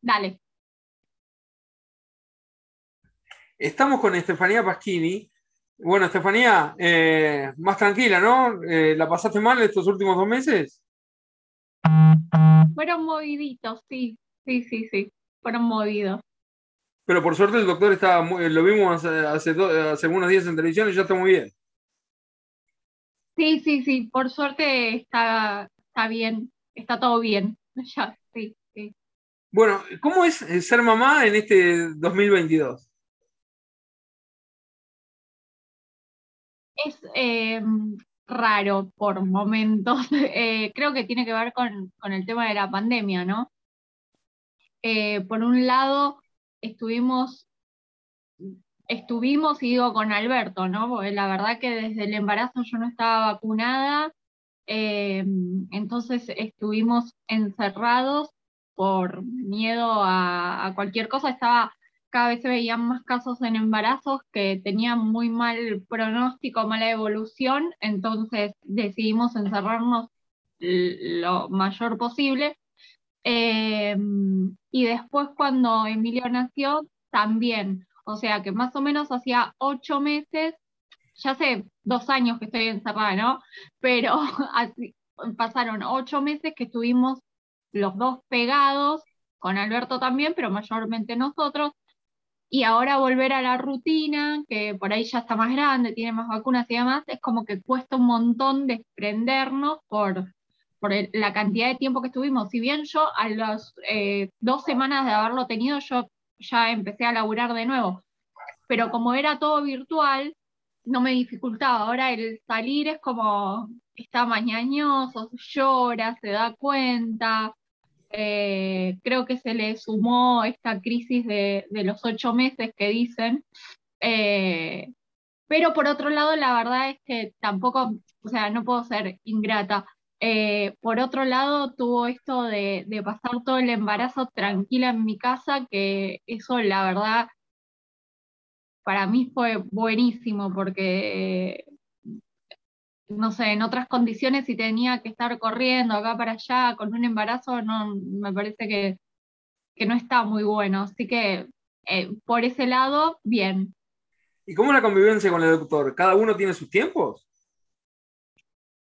Dale. Estamos con Estefanía Pasquini. Bueno, Estefanía, eh, más tranquila, ¿no? Eh, ¿La pasaste mal estos últimos dos meses? Fueron moviditos, sí, sí, sí, sí, fueron movidos. Pero por suerte el doctor está, lo vimos hace, hace, unos días en televisión y ya está muy bien. Sí, sí, sí, por suerte está, está bien, está todo bien. Ya, sí. Bueno, ¿cómo es ser mamá en este 2022? Es eh, raro por momentos. Eh, creo que tiene que ver con, el tema de la pandemia, ¿no? Eh, por un lado, estuvimos, estuvimos, y digo con Alberto, ¿no? Porque la verdad que desde el embarazo yo no estaba vacunada, entonces estuvimos encerrados por miedo a, cualquier cosa. Estaba cada vez se veían más casos en embarazos que tenían muy mal pronóstico, mala evolución, entonces decidimos encerrarnos lo mayor posible. Em, y después cuando Emilio nació, también, o sea que más o menos hacía ocho meses, ya hace dos años que estoy encerrada, ¿no? Pero así, pasaron ocho meses que estuvimos los dos pegados, con Alberto también, pero mayormente nosotros, y ahora volver a la rutina, que por ahí ya está más grande, tiene más vacunas y demás, es como que cuesta un montón desprendernos por, por la cantidad de tiempo que estuvimos. Si bien yo a las eh, dos semanas de haberlo tenido, yo ya empecé a laburar de nuevo, pero como era todo virtual, no me dificultaba. Ahora el salir es como está mañañoso, llora, se da cuenta, eh, creo que se le sumó esta crisis de, los ocho meses que dicen. Eh, pero por otro lado, la verdad es que tampoco, o sea, no puedo ser ingrata. Eh, por otro lado, tuvo esto de, de, pasar todo el embarazo tranquila en mi casa, que eso la verdad para mí fue buenísimo porque no sé, en otras condiciones si tenía que estar corriendo acá para allá con un embarazo, no, me parece que, no está muy bueno. Así que eh, por ese lado, bien. ¿Y cómo es la convivencia con el doctor? ¿Cada uno tiene sus tiempos?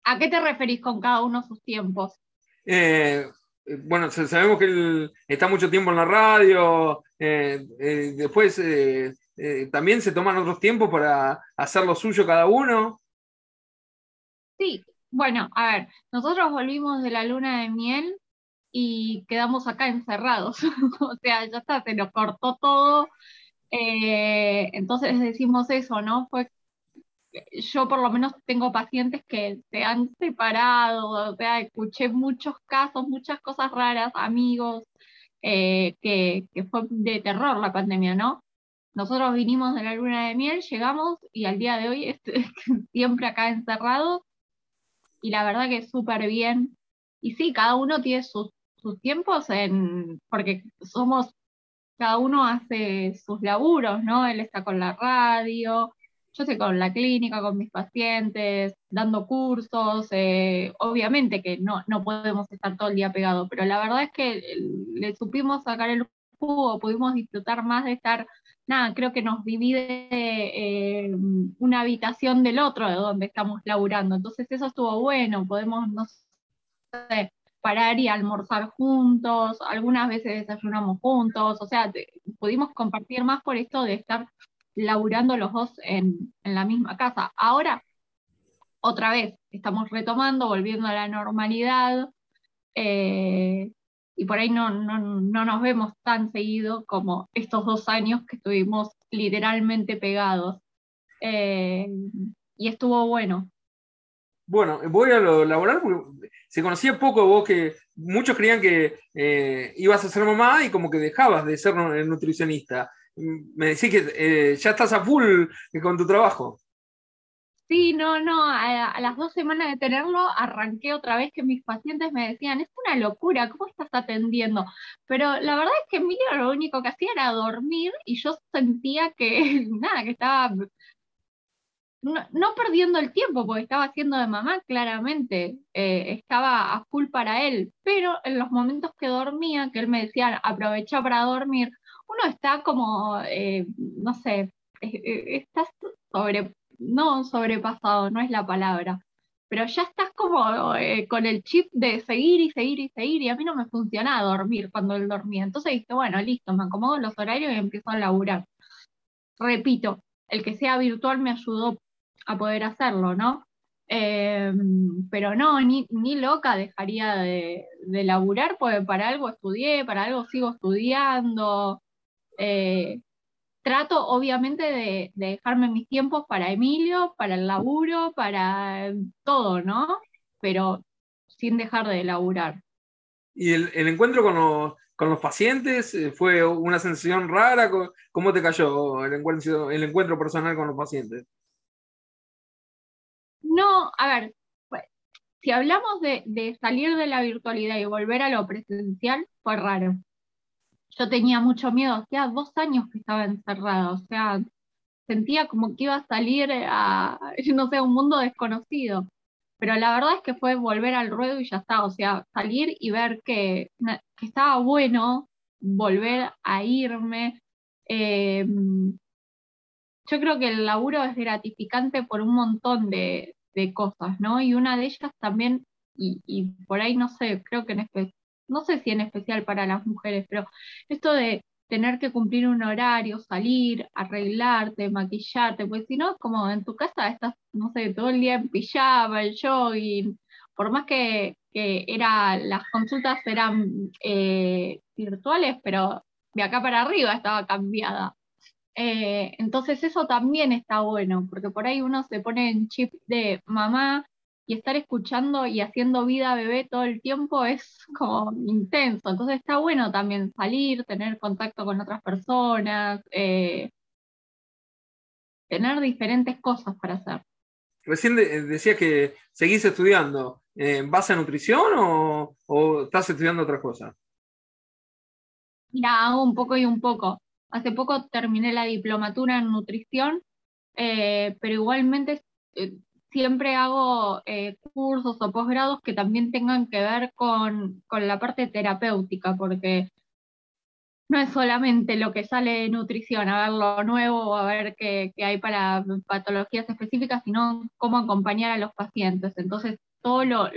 ¿A qué te referís con cada uno sus tiempos? Eh, bueno, sabemos que él está mucho tiempo en la radio, eh, después también se toman otros tiempos para hacer lo suyo cada uno. Sí, bueno, a ver, nosotros volvimos de la luna de miel y quedamos acá encerrados. o sea, ya está, se nos cortó todo. Eh, entonces decimos eso, ¿no? Fue yo por lo menos tengo pacientes que se han separado, o sea, escuché muchos casos, muchas cosas raras, amigos, eh, que, que, fue de terror la pandemia, ¿no? Nosotros vinimos de la luna de miel, llegamos y al día de hoy siempre acá encerrados y la verdad que súper bien. Y sí, cada uno tiene sus, tiempos en, porque somos, cada uno hace sus laburos, ¿no? Él está con la radio, yo estoy con la clínica, con mis pacientes, dando cursos, eh, obviamente que no, no podemos estar todo el día pegados, pero la verdad es que le supimos sacar el jugo, pudimos disfrutar más de estar nada, creo que nos divide eh, una habitación del otro de donde estamos laburando. Entonces eso estuvo bueno, podemos, no parar y almorzar juntos, algunas veces desayunamos juntos, o sea, pudimos compartir más por esto de estar laburando los dos en, la misma casa. Ahora, otra vez, estamos retomando, volviendo a la normalidad. Eh, y por ahí no, no, no nos vemos tan seguido como estos dos años que estuvimos literalmente pegados. Eh, y estuvo bueno. Bueno, voy a lo laboral porque se conocía poco vos que muchos creían que eh, ibas a ser mamá y como que dejabas de ser nutricionista. Me decís que eh, ya estás a full con tu trabajo. Sí, no, no, a, las dos semanas de tenerlo arranqué otra vez que mis pacientes me decían, es una locura, ¿cómo estás atendiendo? Pero la verdad es que Emilio lo único que hacía era dormir y yo sentía que, nada, que estaba no, perdiendo el tiempo, porque estaba haciendo de mamá, claramente, eh, estaba a full para él, pero en los momentos que dormía, que él me decía, aprovecha para dormir, uno está como, eh, no sé, estás sobre, no sobrepasado, no es la palabra, pero ya estás como eh, con el chip de seguir y seguir y seguir, y a mí no me funcionaba dormir cuando dormía. Entonces dije, bueno, listo, me acomodo los horarios y empiezo a laburar. Repito, el que sea virtual me ayudó a poder hacerlo, ¿no? Em, pero no, ni, ni loca dejaría de, de, laburar, porque para algo estudié, para algo sigo estudiando. Eh, trato obviamente de, dejarme mis tiempos para Emilio, para el laburo, para todo, ¿no? Pero sin dejar de laburar. ¿Y el, encuentro con los, con los, pacientes eh, fue una sensación rara? ¿Cómo te cayó el encuentro, el encuentro personal con los pacientes? No, a ver, pues, si hablamos de, de salir de la virtualidad y volver a lo presencial, fue raro yo tenía mucho miedo, hacía dos años que estaba encerrada, o sea, sentía como que iba a salir a, no sé, un mundo desconocido. Pero la verdad es que fue volver al ruedo y ya está, o sea, salir y ver que, estaba bueno volver a irme. Eh, yo creo que el laburo es gratificante por un montón de, cosas, ¿no? Y una de ellas también, y, por ahí no sé, creo que en, especial no sé si en especial para las mujeres, pero esto de tener que cumplir un horario, salir, arreglarte, maquillarte, pues si no, como en tu casa estás, no sé, todo el día en pijama, el jogging, por más que, era, las consultas eran eh, virtuales, pero de acá para arriba estaba cambiada. Eh, entonces eso también está bueno, porque por ahí uno se pone en chip de mamá, y estar escuchando y haciendo vida bebé todo el tiempo es como intenso. Entonces está bueno también salir, tener contacto con otras personas, eh, tener diferentes cosas para hacer. Recién decías que seguís estudiando. ¿En base a nutrición o, estás estudiando otra cosa? Mira, hago un poco y un poco. Hace poco terminé la diplomatura en nutrición, eh, pero igualmente eh, siempre hago eh, cursos o posgrados que también tengan que ver con, la parte terapéutica, porque no es solamente lo que sale de nutrición, a ver lo nuevo, a ver qué, hay para patologías específicas, sino cómo acompañar a los pacientes. Entonces, todo lo,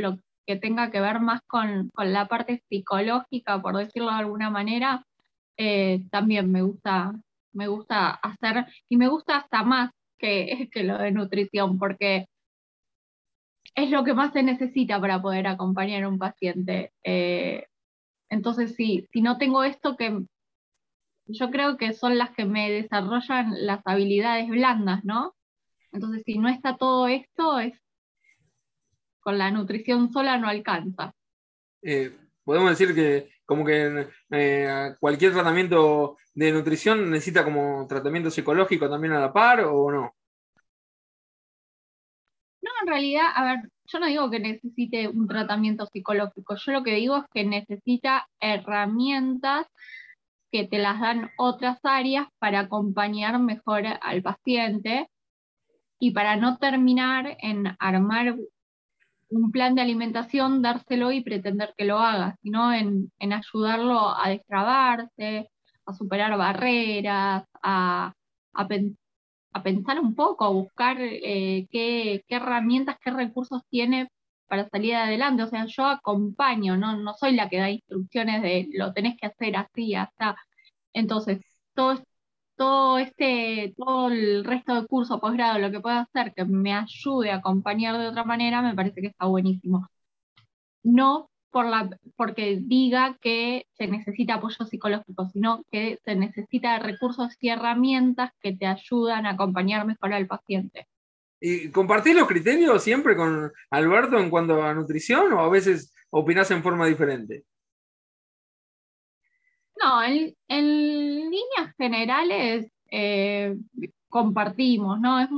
que tenga que ver más con, la parte psicológica, por decirlo de alguna manera, eh, también me gusta, me gusta hacer, y me gusta hasta más que, que lo de nutrición, porque es lo que más se necesita para poder acompañar a un paciente. Eh, entonces, sí, si no tengo esto que yo creo que son las que me desarrollan las habilidades blandas, ¿no? Entonces, si no está todo esto, es con la nutrición sola no alcanza. Eh, podemos decir que como que eh, cualquier tratamiento de nutrición necesita como tratamiento psicológico también a la par o no? En realidad, a ver, yo no digo que necesite un tratamiento psicológico, yo lo que digo es que necesita herramientas que te las dan otras áreas para acompañar mejor al paciente y para no terminar en armar un plan de alimentación, dárselo y pretender que lo haga, sino en, ayudarlo a destrabarse, a superar barreras, a, a, a pensar un poco, a buscar eh, qué, herramientas, qué recursos tiene para salir adelante. O sea, yo acompaño, no, no soy la que da instrucciones de lo tenés que hacer así, hasta. Entonces, todo, todo este, todo el resto de curso, posgrado, lo que pueda hacer que me ayude a acompañar de otra manera, me parece que está buenísimo. No por la, porque diga que se necesita apoyo psicológico, sino que se necesita recursos y herramientas que te ayudan a acompañar mejor al paciente. ¿Y compartís los criterios siempre con Alberto en cuanto a nutrición o a veces opinás en forma diferente? No, en, líneas generales eh, compartimos, ¿no? Es,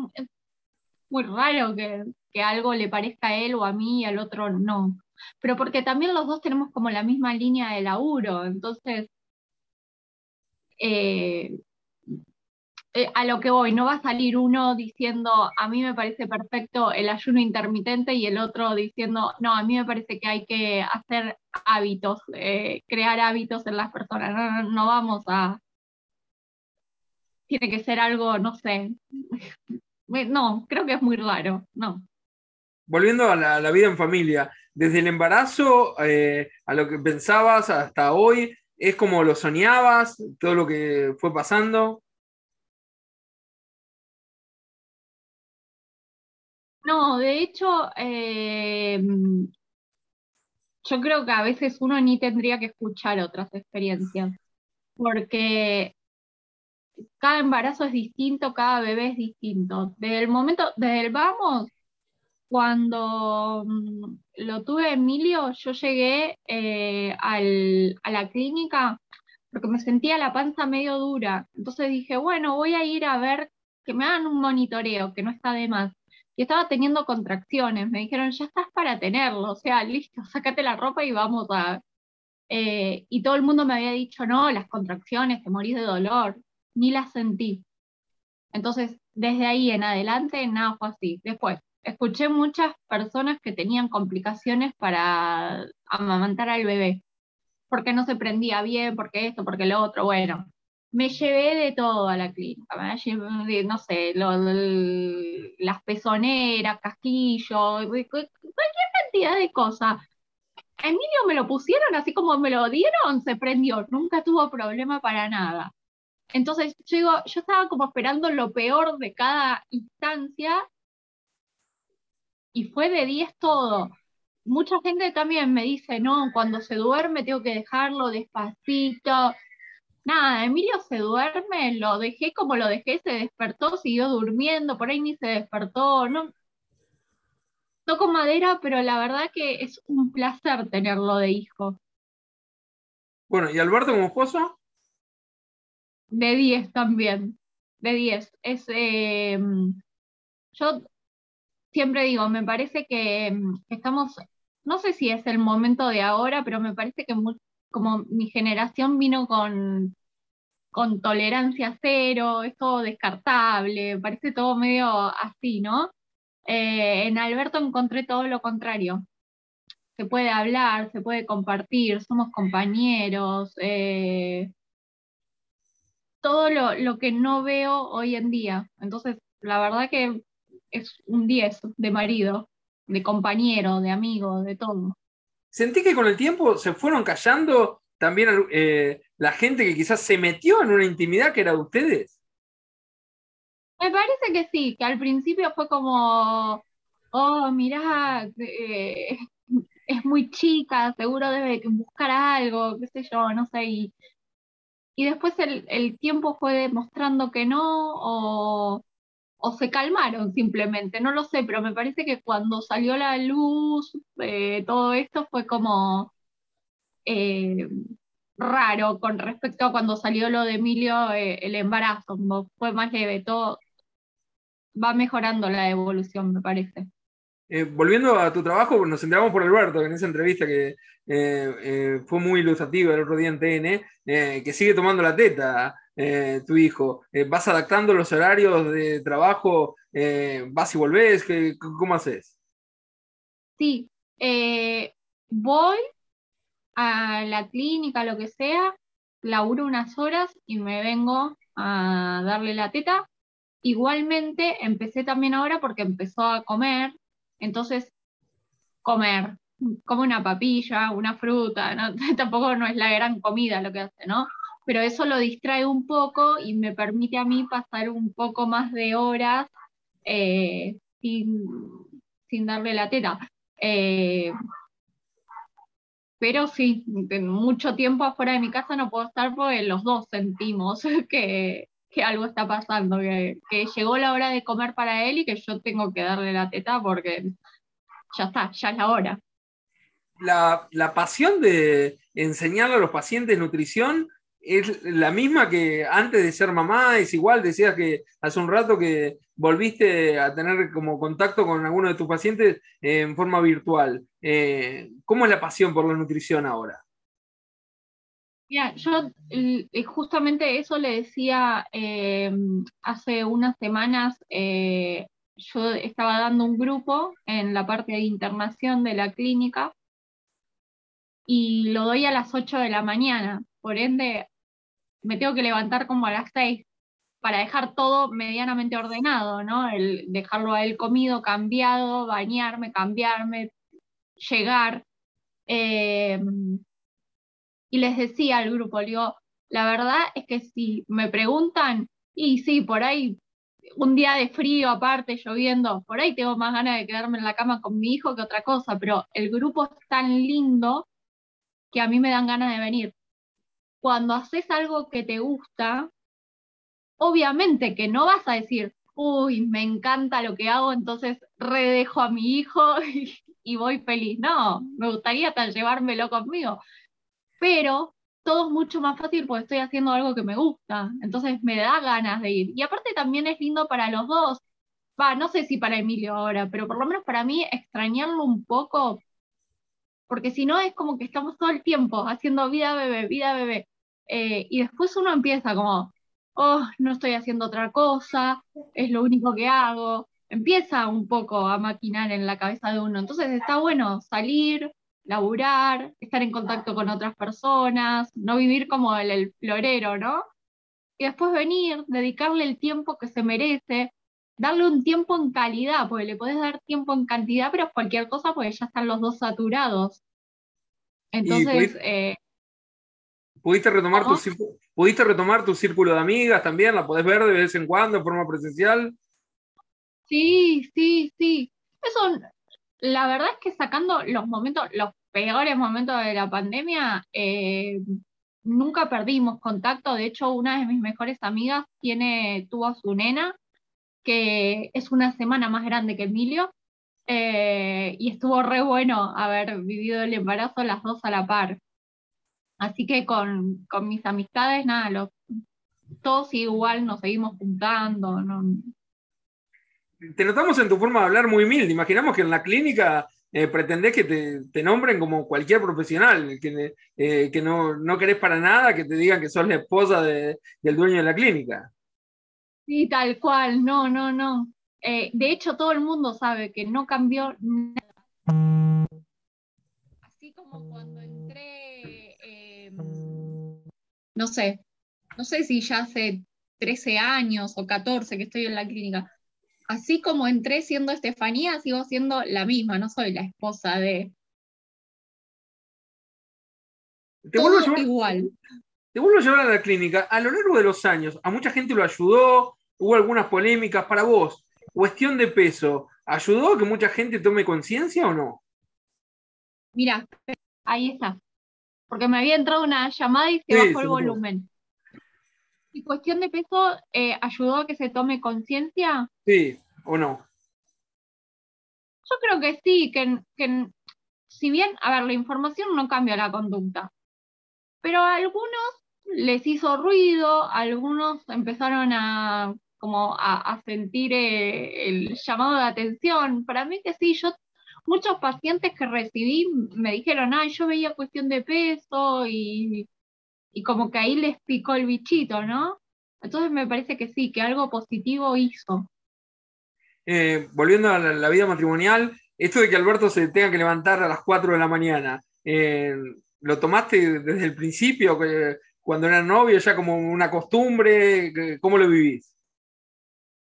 muy raro que, que algo le parezca a él o a mí y al otro no pero porque también los dos tenemos como la misma línea de laburo, entonces eh, eh, a lo que voy, no va a salir uno diciendo, a mí me parece perfecto el ayuno intermitente y el otro diciendo, no, a mí me parece que hay que hacer hábitos, eh, crear hábitos en las personas, no, no vamos a... Tiene que ser algo, no sé, no, creo que es muy raro, no. Volviendo a la, vida en familia, desde el embarazo eh, a lo que pensabas hasta hoy, ¿es como lo soñabas, todo lo que fue pasando? No, de hecho, eh, yo creo que a veces uno ni tendría que escuchar otras experiencias, porque cada embarazo es distinto, cada bebé es distinto. Desde el momento, desde el vamos, cuando mm, lo tuve Emilio, yo llegué eh, a la clínica porque me sentía la panza medio dura. Entonces dije, bueno, voy a ir a ver que me hagan un monitoreo, que no está de más. Y estaba teniendo contracciones. Me dijeron, ya estás para tenerlo. O sea, listo, sácate la ropa y vamos a... Eh, y todo el mundo me había dicho, no, las contracciones, te morís de dolor. Ni las sentí. Entonces, desde ahí en adelante, nada fue así. Después, escuché muchas personas que tenían complicaciones para amamantar al bebé, porque no se prendía bien, porque esto, porque lo otro, bueno. Me llevé de todo a la clínica, no sé, las pezoneras, casquillos, cualquier cantidad de cosas. Emilio me lo pusieron así como me lo dieron, se prendió, nunca tuvo problema para nada. Entonces yo, yo estaba como esperando lo peor de cada instancia y fue de 10 todo. Mucha gente también me dice, no, cuando se duerme tengo que dejarlo despacito. Nada, Emilio se duerme, lo dejé como lo dejé, se despertó, siguió durmiendo, por ahí ni se despertó, no. Toco madera, pero la verdad que es un placer tenerlo de hijo. Bueno, ¿y Alberto como esposo? De 10 también, de 10. Es, eh, yo siempre digo, me parece que, mm, estamos, no sé si es el momento de ahora, pero me parece que como mi generación vino con, con tolerancia cero, es todo descartable, parece todo medio así, ¿no? Eh, en Alberto encontré todo lo contrario. Se puede hablar, se puede compartir, somos compañeros, eh, todo lo, lo que no veo hoy en día. Entonces, la verdad que es un 10 de marido, de compañero, de amigo, de todo. Sentí que con el tiempo se fueron callando también eh, la gente que quizás se metió en una intimidad que era de ustedes. Me parece que sí, que al principio fue como, oh, mirá, eh, es muy chica, seguro debe buscar algo, qué sé yo, no sé. Y, y después el, el tiempo fue demostrando que no, o, o se calmaron simplemente, no lo sé, pero me parece que cuando salió la luz, eh, todo esto fue como eh, raro con respecto a cuando salió lo de Emilio, eh, el embarazo, fue más leve, todo va mejorando la evolución, me parece. volviendo a tu trabajo, nos enteramos por Alberto, en esa entrevista que fue muy ilustrativa el otro día en TN, que sigue tomando la teta eh, tu hijo? Eh, ¿Vas adaptando los horarios de trabajo? Eh, ¿Vas y volvés? ¿Cómo haces? Sí, voy a la clínica, lo que sea, laburo unas horas y me vengo a darle la teta. Igualmente empecé también ahora porque empezó a comer, entonces comer, como una papilla, una fruta, tampoco no es la gran comida lo que hace, ¿no? Pero eso lo distrae un poco y me permite a mí pasar un poco más de horas eh, sin, darle la teta. Eh, pero sí, mucho tiempo afuera de mi casa no puedo estar porque los dos sentimos que, algo está pasando, que, llegó la hora de comer para él y que yo tengo que darle la teta porque ya está, ya es la hora. La, la pasión de enseñar a los pacientes nutrición es la misma que antes de ser mamá, es igual, decías que hace un rato que volviste a tener como contacto con alguno de tus pacientes en forma virtual. Eh, ¿Cómo es la pasión por la nutrición ahora? Mira, yo justamente eso le decía eh, hace unas semanas, eh, yo estaba dando un grupo en la parte de internación de la clínica y lo doy a las 8 de la mañana, por ende me tengo que levantar como a las 6 para dejar todo medianamente ordenado, ¿no? Dejarlo a él comido, cambiado, bañarme, cambiarme, llegar. Eh, y les decía al grupo, digo, la verdad es que si me preguntan, y sí, por ahí un día de frío aparte, lloviendo, por ahí tengo más ganas de quedarme en la cama con mi hijo que otra cosa, pero el grupo es tan lindo que a mí me dan ganas de venir. Cuando haces algo que te gusta, obviamente que no vas a decir, uy, me encanta lo que hago, entonces redejo a mi hijo y, voy feliz. No, me gustaría hasta llevármelo conmigo pero todo es mucho más fácil porque estoy haciendo algo que me gusta, entonces me da ganas de ir. Y aparte también es lindo para los dos, no sé si para Emilio ahora, pero por lo menos para mí extrañarlo un poco, porque si no es como que estamos todo el tiempo haciendo vida bebé, vida bebé, eh, y después uno empieza como, oh, no estoy haciendo otra cosa, es lo único que hago, empieza un poco a maquinar en la cabeza de uno, entonces está bueno salir, laburar, estar en contacto con otras personas, no vivir como el, florero, ¿no? Y después venir, dedicarle el tiempo que se merece, darle un tiempo en calidad, porque le podés dar tiempo en cantidad, pero cualquier cosa, porque ya están los dos saturados. Entonces... ¿Pudiste, retomar tu, ¿Pudiste retomar tu círculo de amigas también? ¿La podés ver de vez en cuando, de forma presencial? Sí, sí, sí. Eso la verdad es que sacando los momentos, los peores momentos de la pandemia, eh, nunca perdimos contacto. De hecho, una de mis mejores amigas tiene, tuvo a su nena, que es una semana más grande que Emilio, eh, y estuvo re bueno haber vivido el embarazo las dos a la par. Así que con, con mis amistades, nada, los, todos igual nos seguimos juntando, no, te notamos en tu forma de hablar muy humilde. Imaginamos que en la clínica eh, pretendés que te, nombren como cualquier profesional, que, eh, que no, no, querés para nada que te digan que sos la esposa del dueño de la clínica. Sí, tal cual, no, no, no. Eh, de hecho, todo el mundo sabe que no cambió nada. Así como cuando no sé, no sé si ya hace 13 años o 14 que estoy en la clínica así como entré siendo Estefanía, sigo siendo la misma, no soy la esposa de... Te vuelvo, a igual. te vuelvo a llevar a la clínica. A lo largo de los años, a mucha gente lo ayudó, hubo algunas polémicas para vos. Cuestión de peso, ¿ayudó a que mucha gente tome conciencia o no? Mira, ahí está. Porque me había entrado una llamada y se bajó el volumen. ¿Y cuestión de peso eh, ayudó a que se tome conciencia? Sí, o no. Yo creo que sí, que, que si bien, a ver, la información no cambia la conducta, pero a algunos les hizo ruido, algunos empezaron a como a, sentir eh, el llamado de atención. Para mí que sí, yo muchos pacientes que recibí me dijeron, ay, yo veía cuestión de peso y y como que ahí les picó el bichito, ¿no? Entonces me parece que sí, que algo positivo hizo. Eh, volviendo a la, vida matrimonial, esto de que Alberto se tenga que levantar a las 4 de la mañana, eh, ¿lo tomaste desde el principio, cuando eran novios, ya como una costumbre? ¿Cómo lo vivís?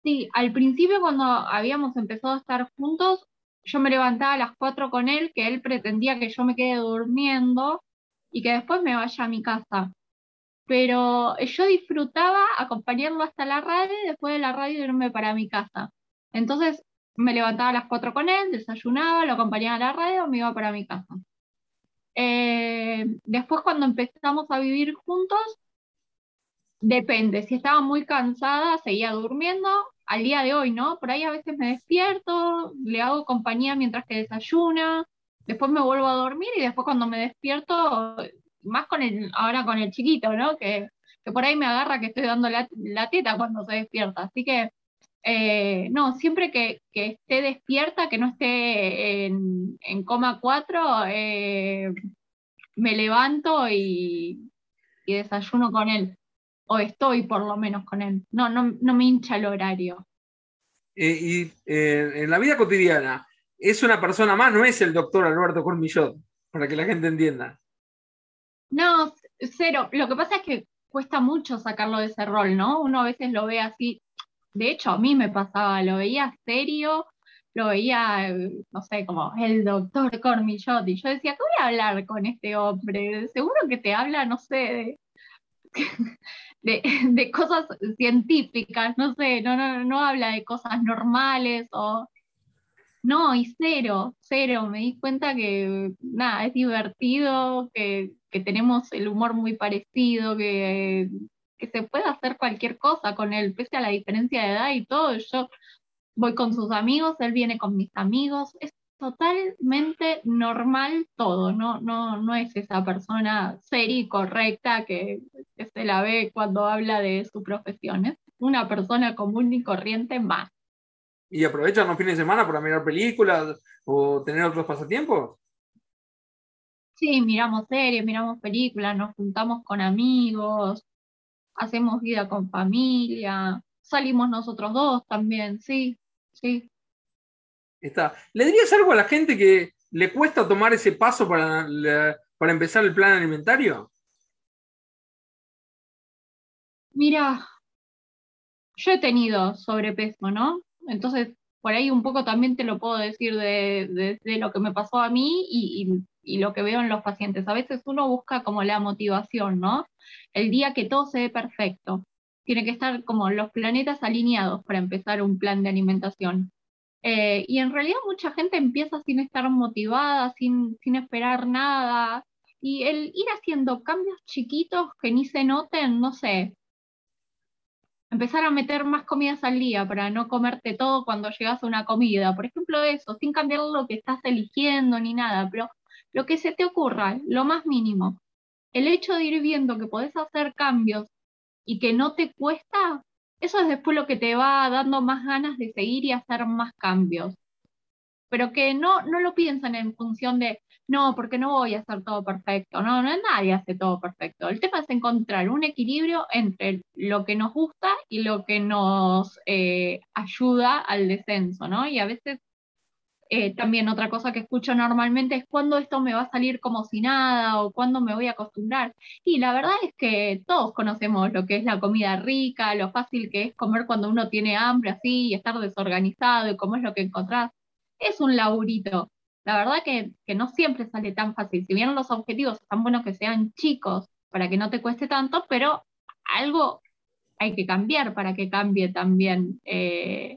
Sí, al principio cuando habíamos empezado a estar juntos, yo me levantaba a las 4 con él, que él pretendía que yo me quede durmiendo y que después me vaya a mi casa pero yo disfrutaba acompañarlo hasta la radio después de la radio irme para mi casa. Entonces me levantaba a las 4 con él, desayunaba, lo acompañaba a la radio, me iba para mi casa. Eh, después cuando empezamos a vivir juntos, depende, si estaba muy cansada, seguía durmiendo, al día de hoy, ¿no? Por ahí a veces me despierto, le hago compañía mientras que desayuna, después me vuelvo a dormir y después cuando me despierto más con el, ahora con el chiquito, ¿no? Que, por ahí me agarra que estoy dando la, teta cuando se despierta. Así que, eh, no, siempre que, esté despierta, que no esté en, coma 4, eh, me levanto y desayuno con él, o estoy por lo menos con él. No, no, no me hincha el horario. Eh, y eh, en la vida cotidiana, es una persona más, no es el doctor Alberto Cormillot, para que la gente entienda. No, cero. Lo que pasa es que cuesta mucho sacarlo de ese rol, ¿no? Uno a veces lo ve así. De hecho, a mí me pasaba, lo veía serio, lo veía, no sé, como el doctor Cormillot, y yo decía, ¿qué voy a hablar con este hombre? Seguro que te habla, no sé, de, de, cosas científicas, no sé, no, no, no habla de cosas normales o... No, y cero, cero. Me di cuenta que nada, es divertido, que, que tenemos el humor muy parecido, que, que se puede hacer cualquier cosa con él, pese a la diferencia de edad y todo. Yo voy con sus amigos, él viene con mis amigos, totalmente normal todo, no, no, no es esa persona seria y correcta que, se la ve cuando habla de su profesión, es una persona común y corriente más. ¿Y aprovechan los fines de semana para mirar películas o tener otros pasatiempos? Sí, miramos series, miramos películas, nos juntamos con amigos, hacemos vida con familia, salimos nosotros dos también, sí. Sí. ¿Le dirías algo a la gente que le cuesta tomar ese paso para, para empezar el plan alimentario? Mira, yo he tenido sobrepeso, ¿no? Entonces, por ahí un poco también te lo puedo decir de, lo que me pasó a mí y, y, lo que veo en los pacientes. A veces uno busca como la motivación, ¿no? El día que todo se ve perfecto tiene que estar como los planetas alineados para empezar un plan de alimentación. Eh, y en realidad mucha gente empieza sin estar motivada, sin, sin esperar nada. Y el ir haciendo cambios chiquitos que ni se noten, no sé, empezar a meter más comidas al día para no comerte todo cuando llegas a una comida. Por ejemplo, eso, sin cambiar lo que estás eligiendo ni nada, pero lo que se te ocurra, lo más mínimo. El hecho de ir viendo que podés hacer cambios y que no te cuesta, eso es después lo que te va dando más ganas de seguir y hacer más cambios. Pero que no, no lo piensan en función de, no, porque no voy a hacer todo perfecto. No, no nadie hace todo perfecto. El tema es encontrar un equilibrio entre lo que nos gusta y lo que nos eh, ayuda al descenso, ¿no? Y a veces eh, también otra cosa que escucho normalmente es cuándo esto me va a salir como si nada o cuándo me voy a acostumbrar. Y la verdad es que todos conocemos lo que es la comida rica, lo fácil que es comer cuando uno tiene hambre así y estar desorganizado y cómo es lo que encontrás. Es un laburito. La verdad que, que no siempre sale tan fácil. Si bien los objetivos están buenos que sean chicos para que no te cueste tanto, pero algo hay que cambiar para que cambie también eh,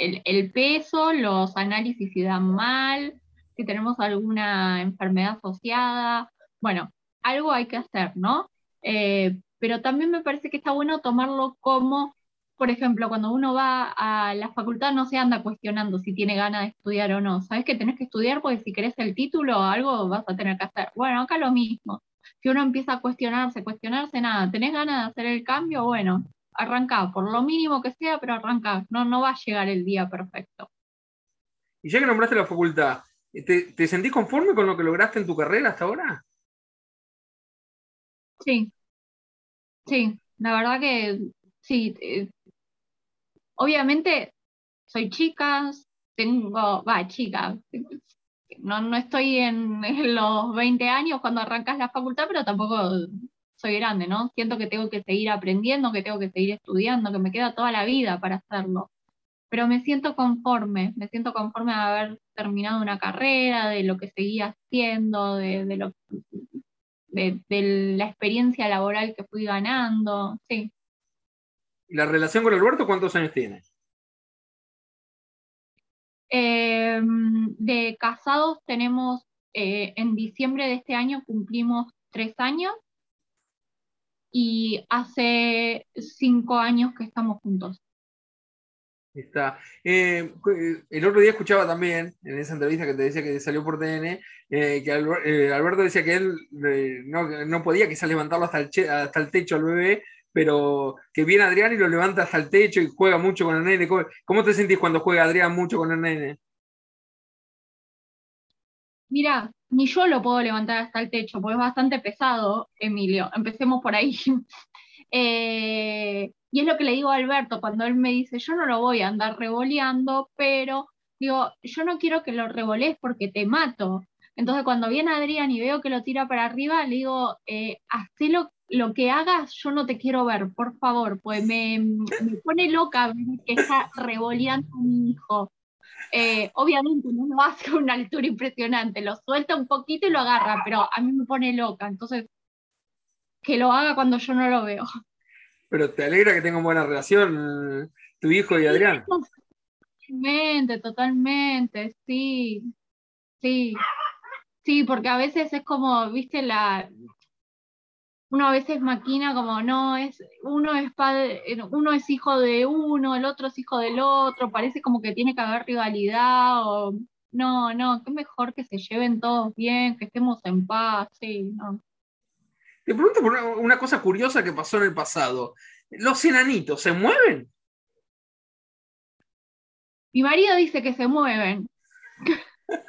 el, peso, los análisis si dan mal, si tenemos alguna enfermedad asociada. Bueno, algo hay que hacer, ¿no? Eh, pero también me parece que está bueno tomarlo como, por ejemplo, cuando uno va a la facultad no se anda cuestionando si tiene ganas de estudiar o no. Sabes que tenés que estudiar porque si querés el título algo vas a tener que hacer. Bueno, acá lo mismo. Si uno empieza a cuestionarse, cuestionarse nada, ¿tenés ganas de hacer el cambio? Bueno, arranca, por lo mínimo que sea, pero arranca, no, no va a llegar el día perfecto. Y ya que nombraste la facultad, ¿te, ¿te, sentís conforme con lo que lograste en tu carrera hasta ahora? Sí, sí, la verdad que sí. Eh, obviamente soy chica, tengo, va, chica, no, no estoy en, en, los 20 años cuando arrancas la facultad, pero tampoco soy grande, ¿no? Siento que tengo que seguir aprendiendo, que tengo que seguir estudiando, que me queda toda la vida para hacerlo. Pero me siento conforme, me siento conforme de haber terminado una carrera, de lo que seguía haciendo, de, lo, de, la experiencia laboral que fui ganando, sí. ¿Y la relación con Alberto cuántos años tiene? Em, de casados tenemos, eh, en diciembre de este año cumplimos tres años y hace cinco años que estamos juntos. Está. Eh, el otro día escuchaba también, en esa entrevista que te decía que salió por TN, eh, que eh, Alberto decía que él no, podía quizás levantarlo hasta el, hasta el techo al bebé, pero que viene Adrián y lo levanta hasta el techo y juega mucho con el nene. ¿Cómo, te sentís cuando juega Adrián mucho con el nene? Mira, ni yo lo puedo levantar hasta el techo, porque es bastante pesado, Emilio. Empecemos por ahí. Eh, y es lo que le digo a Alberto cuando él me dice, yo no lo voy a andar revoleando, pero digo, yo no quiero que lo revolees porque te mato. Entonces cuando viene Adrián y veo que lo tira para arriba, le digo, eh, lo, lo, que hagas, yo no te quiero ver, por favor, pues me, me pone loca que está revoleando mi hijo. Eh, obviamente no lo hace a una altura impresionante, lo suelta un poquito y lo agarra, pero a mí me pone loca, entonces que lo haga cuando yo no lo veo. Pero te alegra que tengan buena relación tu hijo y Adrián. Totalmente, totalmente, sí, sí, sí, porque a veces es como, viste, la, uno a veces maquina como no es uno es padre uno es hijo de uno el otro es hijo del otro parece como que tiene que haber rivalidad o no no qué mejor que se lleven todos bien que estemos en paz sí no. Te pregunto por una, cosa curiosa que pasó en el pasado. Los enanitos se mueven mi marido dice que se mueven.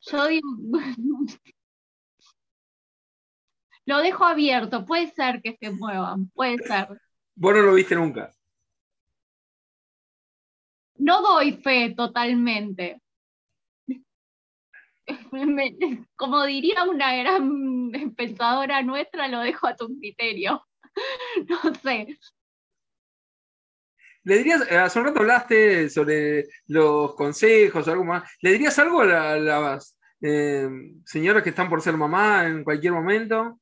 Yo digo lo dejo abierto, puede ser que se muevan, puede ser. Vos no lo viste nunca. No doy fe totalmente. Como diría una gran pensadora nuestra, lo dejo a tu criterio. No sé. ¿Le dirías, eh, hace un rato hablaste sobre los consejos o algo más, ¿le dirías algo a, las eh, señoras que están por ser mamá en cualquier momento?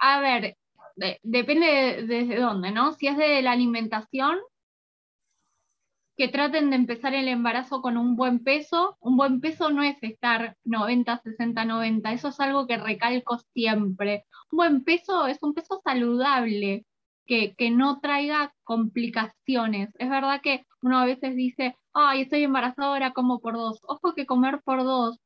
A ver, depende desde dónde, ¿no? Si es de la alimentación, que traten de empezar el embarazo con un buen peso. Un buen peso no es estar 90, 60, 90, eso es algo que recalco siempre. Un buen peso es un peso saludable, que, que no traiga complicaciones. Es verdad que uno a veces dice, ay, estoy embarazada, como por dos. Ojo que comer por dos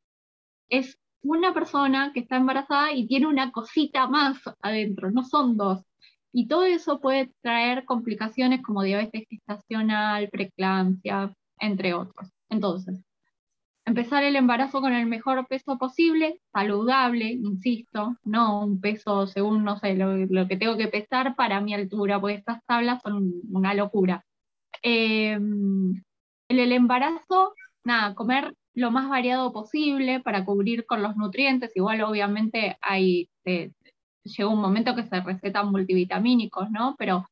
es una persona que está embarazada y tiene una cosita más adentro, no son dos. Y todo eso puede traer complicaciones como diabetes gestacional, preeclampsia, entre otros. Entonces, empezar el embarazo con el mejor peso posible, saludable, insisto, no un peso según, no sé, lo, que tengo que pesar para mi altura, porque estas tablas son una locura. en em, el embarazo, nada, comer lo más variado posible para cubrir con los nutrientes. Igual obviamente hay, llega un momento que se recetan multivitamínicos, ¿no? Pero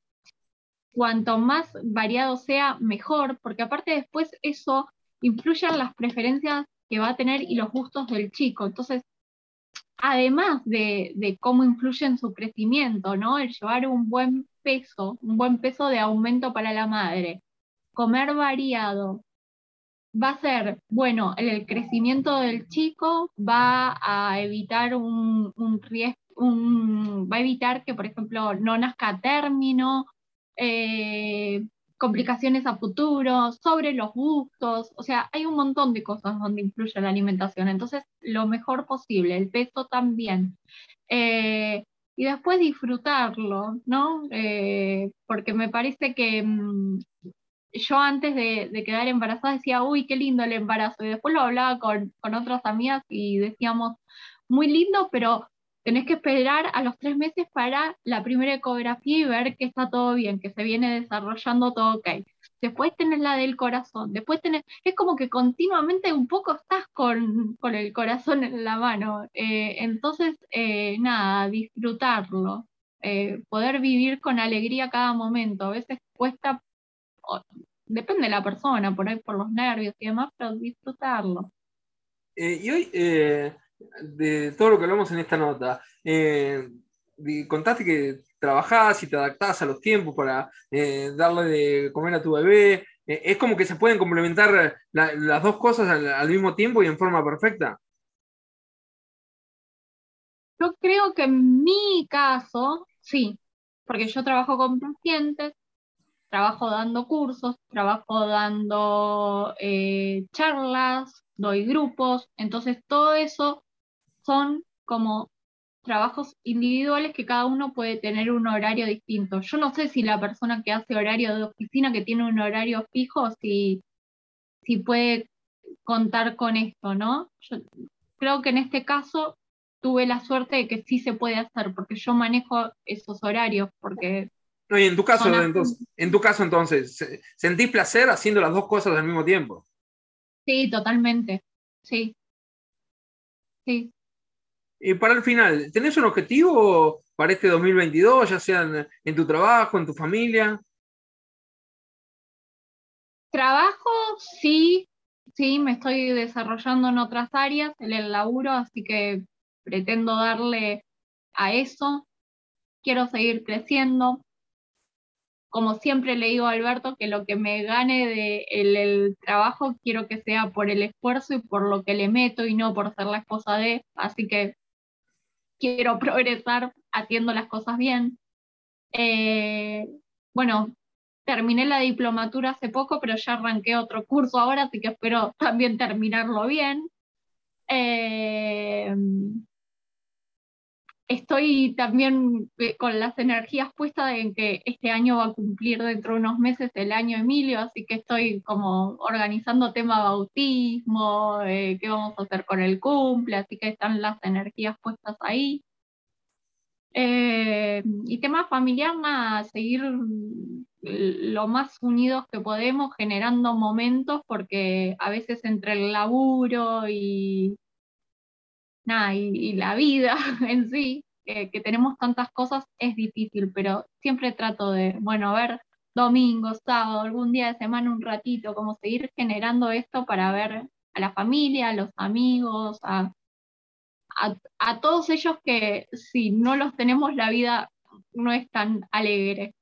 cuanto más variado sea, mejor, porque aparte después eso influye en las preferencias que va a tener y los gustos del chico. Entonces, además de, de cómo influye en su crecimiento, ¿no? El llevar un buen peso, un buen peso de aumento para la madre, comer variado, va a ser, bueno, el crecimiento del chico va a evitar un, riesgo, va a evitar que, por ejemplo, no nazca a término, eh, complicaciones a futuro, sobre los gustos, o sea, hay un montón de cosas donde influye la alimentación, entonces lo mejor posible, el peso también. Eh, y después disfrutarlo, ¿no? Eh, porque me parece que mm, yo antes de, quedar embarazada decía, uy, qué lindo el embarazo. Y después lo hablaba con, otras amigas y decíamos, muy lindo, pero tenés que esperar a los tres meses para la primera ecografía y ver que está todo bien, que se viene desarrollando todo ok. Después tenés la del corazón, después tenés, es como que continuamente un poco estás con, el corazón en la mano. Eh, entonces, eh, nada, disfrutarlo, eh, poder vivir con alegría cada momento. A veces cuesta depende de la persona, por ahí por los nervios y demás, pero disfrutarlo. Eh, y hoy, eh, de todo lo que hablamos en esta nota, eh, contaste que trabajás y te adaptás a los tiempos para darle de comer a tu bebé. ¿Es como que se pueden complementar las dos cosas al, mismo tiempo y en forma perfecta? Yo creo que en mi caso, sí, porque yo trabajo con pacientes trabajo dando cursos, trabajo dando eh, charlas, doy grupos, entonces todo eso son como trabajos individuales que cada uno puede tener un horario distinto. Yo no sé si la persona que hace horario de oficina, que tiene un horario fijo, si, si puede contar con esto, ¿no? Yo creo que en este caso tuve la suerte de que sí se puede hacer, porque yo manejo esos horarios, porque... No, y en tu caso, entonces, en tu caso entonces, ¿sentís placer haciendo las dos cosas al mismo tiempo? Sí, totalmente, sí. Sí. Y para el final, ¿tenés un objetivo para este 2022, ya sea en, tu trabajo, en tu familia? Trabajo, sí, sí, me estoy desarrollando en otras áreas, en el laburo, así que pretendo darle a eso. Quiero seguir creciendo. Como siempre le digo a Alberto, que lo que me gane del de el trabajo quiero que sea por el esfuerzo y por lo que le meto y no por ser la esposa de. Así que quiero progresar haciendo las cosas bien. Eh, bueno, terminé la diplomatura hace poco, pero ya arranqué otro curso ahora, así que espero también terminarlo bien. Eh, estoy también eh, con las energías puestas en que este año va a cumplir dentro de unos meses el año Emilio, así que estoy como organizando tema bautismo, eh, qué vamos a hacer con el cumple, así que están las energías puestas ahí. Eh, y tema familiar, seguir lo más unidos que podemos, generando momentos, porque a veces entre el laburo y y, la vida en sí, que tenemos tantas cosas, es difícil, pero siempre trato de, bueno, ver domingo, sábado, algún día de semana, un ratito, como seguir generando esto para ver a la familia, a los amigos, a, a todos ellos que si no los tenemos la vida no es tan alegre.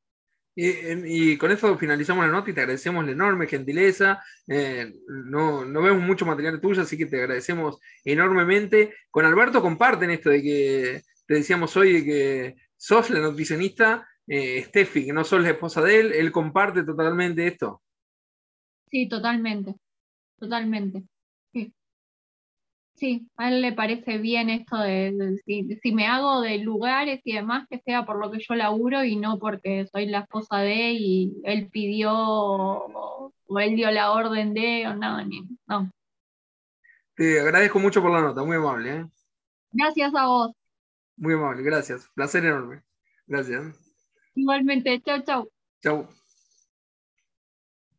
Y, con eso finalizamos la nota y te agradecemos la enorme gentileza. Eh, no, no, vemos mucho material tuyo, así que te agradecemos enormemente. Con Alberto comparten esto de que te decíamos hoy de que sos la nutricionista, eh, Steffi, que no sos la esposa de él, él comparte totalmente esto. Sí, totalmente, totalmente. Sí, a él le parece bien esto de, si, me hago de lugares y demás, que sea por lo que yo laburo y no porque soy la esposa de y él pidió o, él dio la orden de o nada, ni, no. Te agradezco mucho por la nota, muy amable. ¿eh? Gracias a vos. Muy amable, gracias. Placer enorme. Gracias. Igualmente, chau, chau. Chau.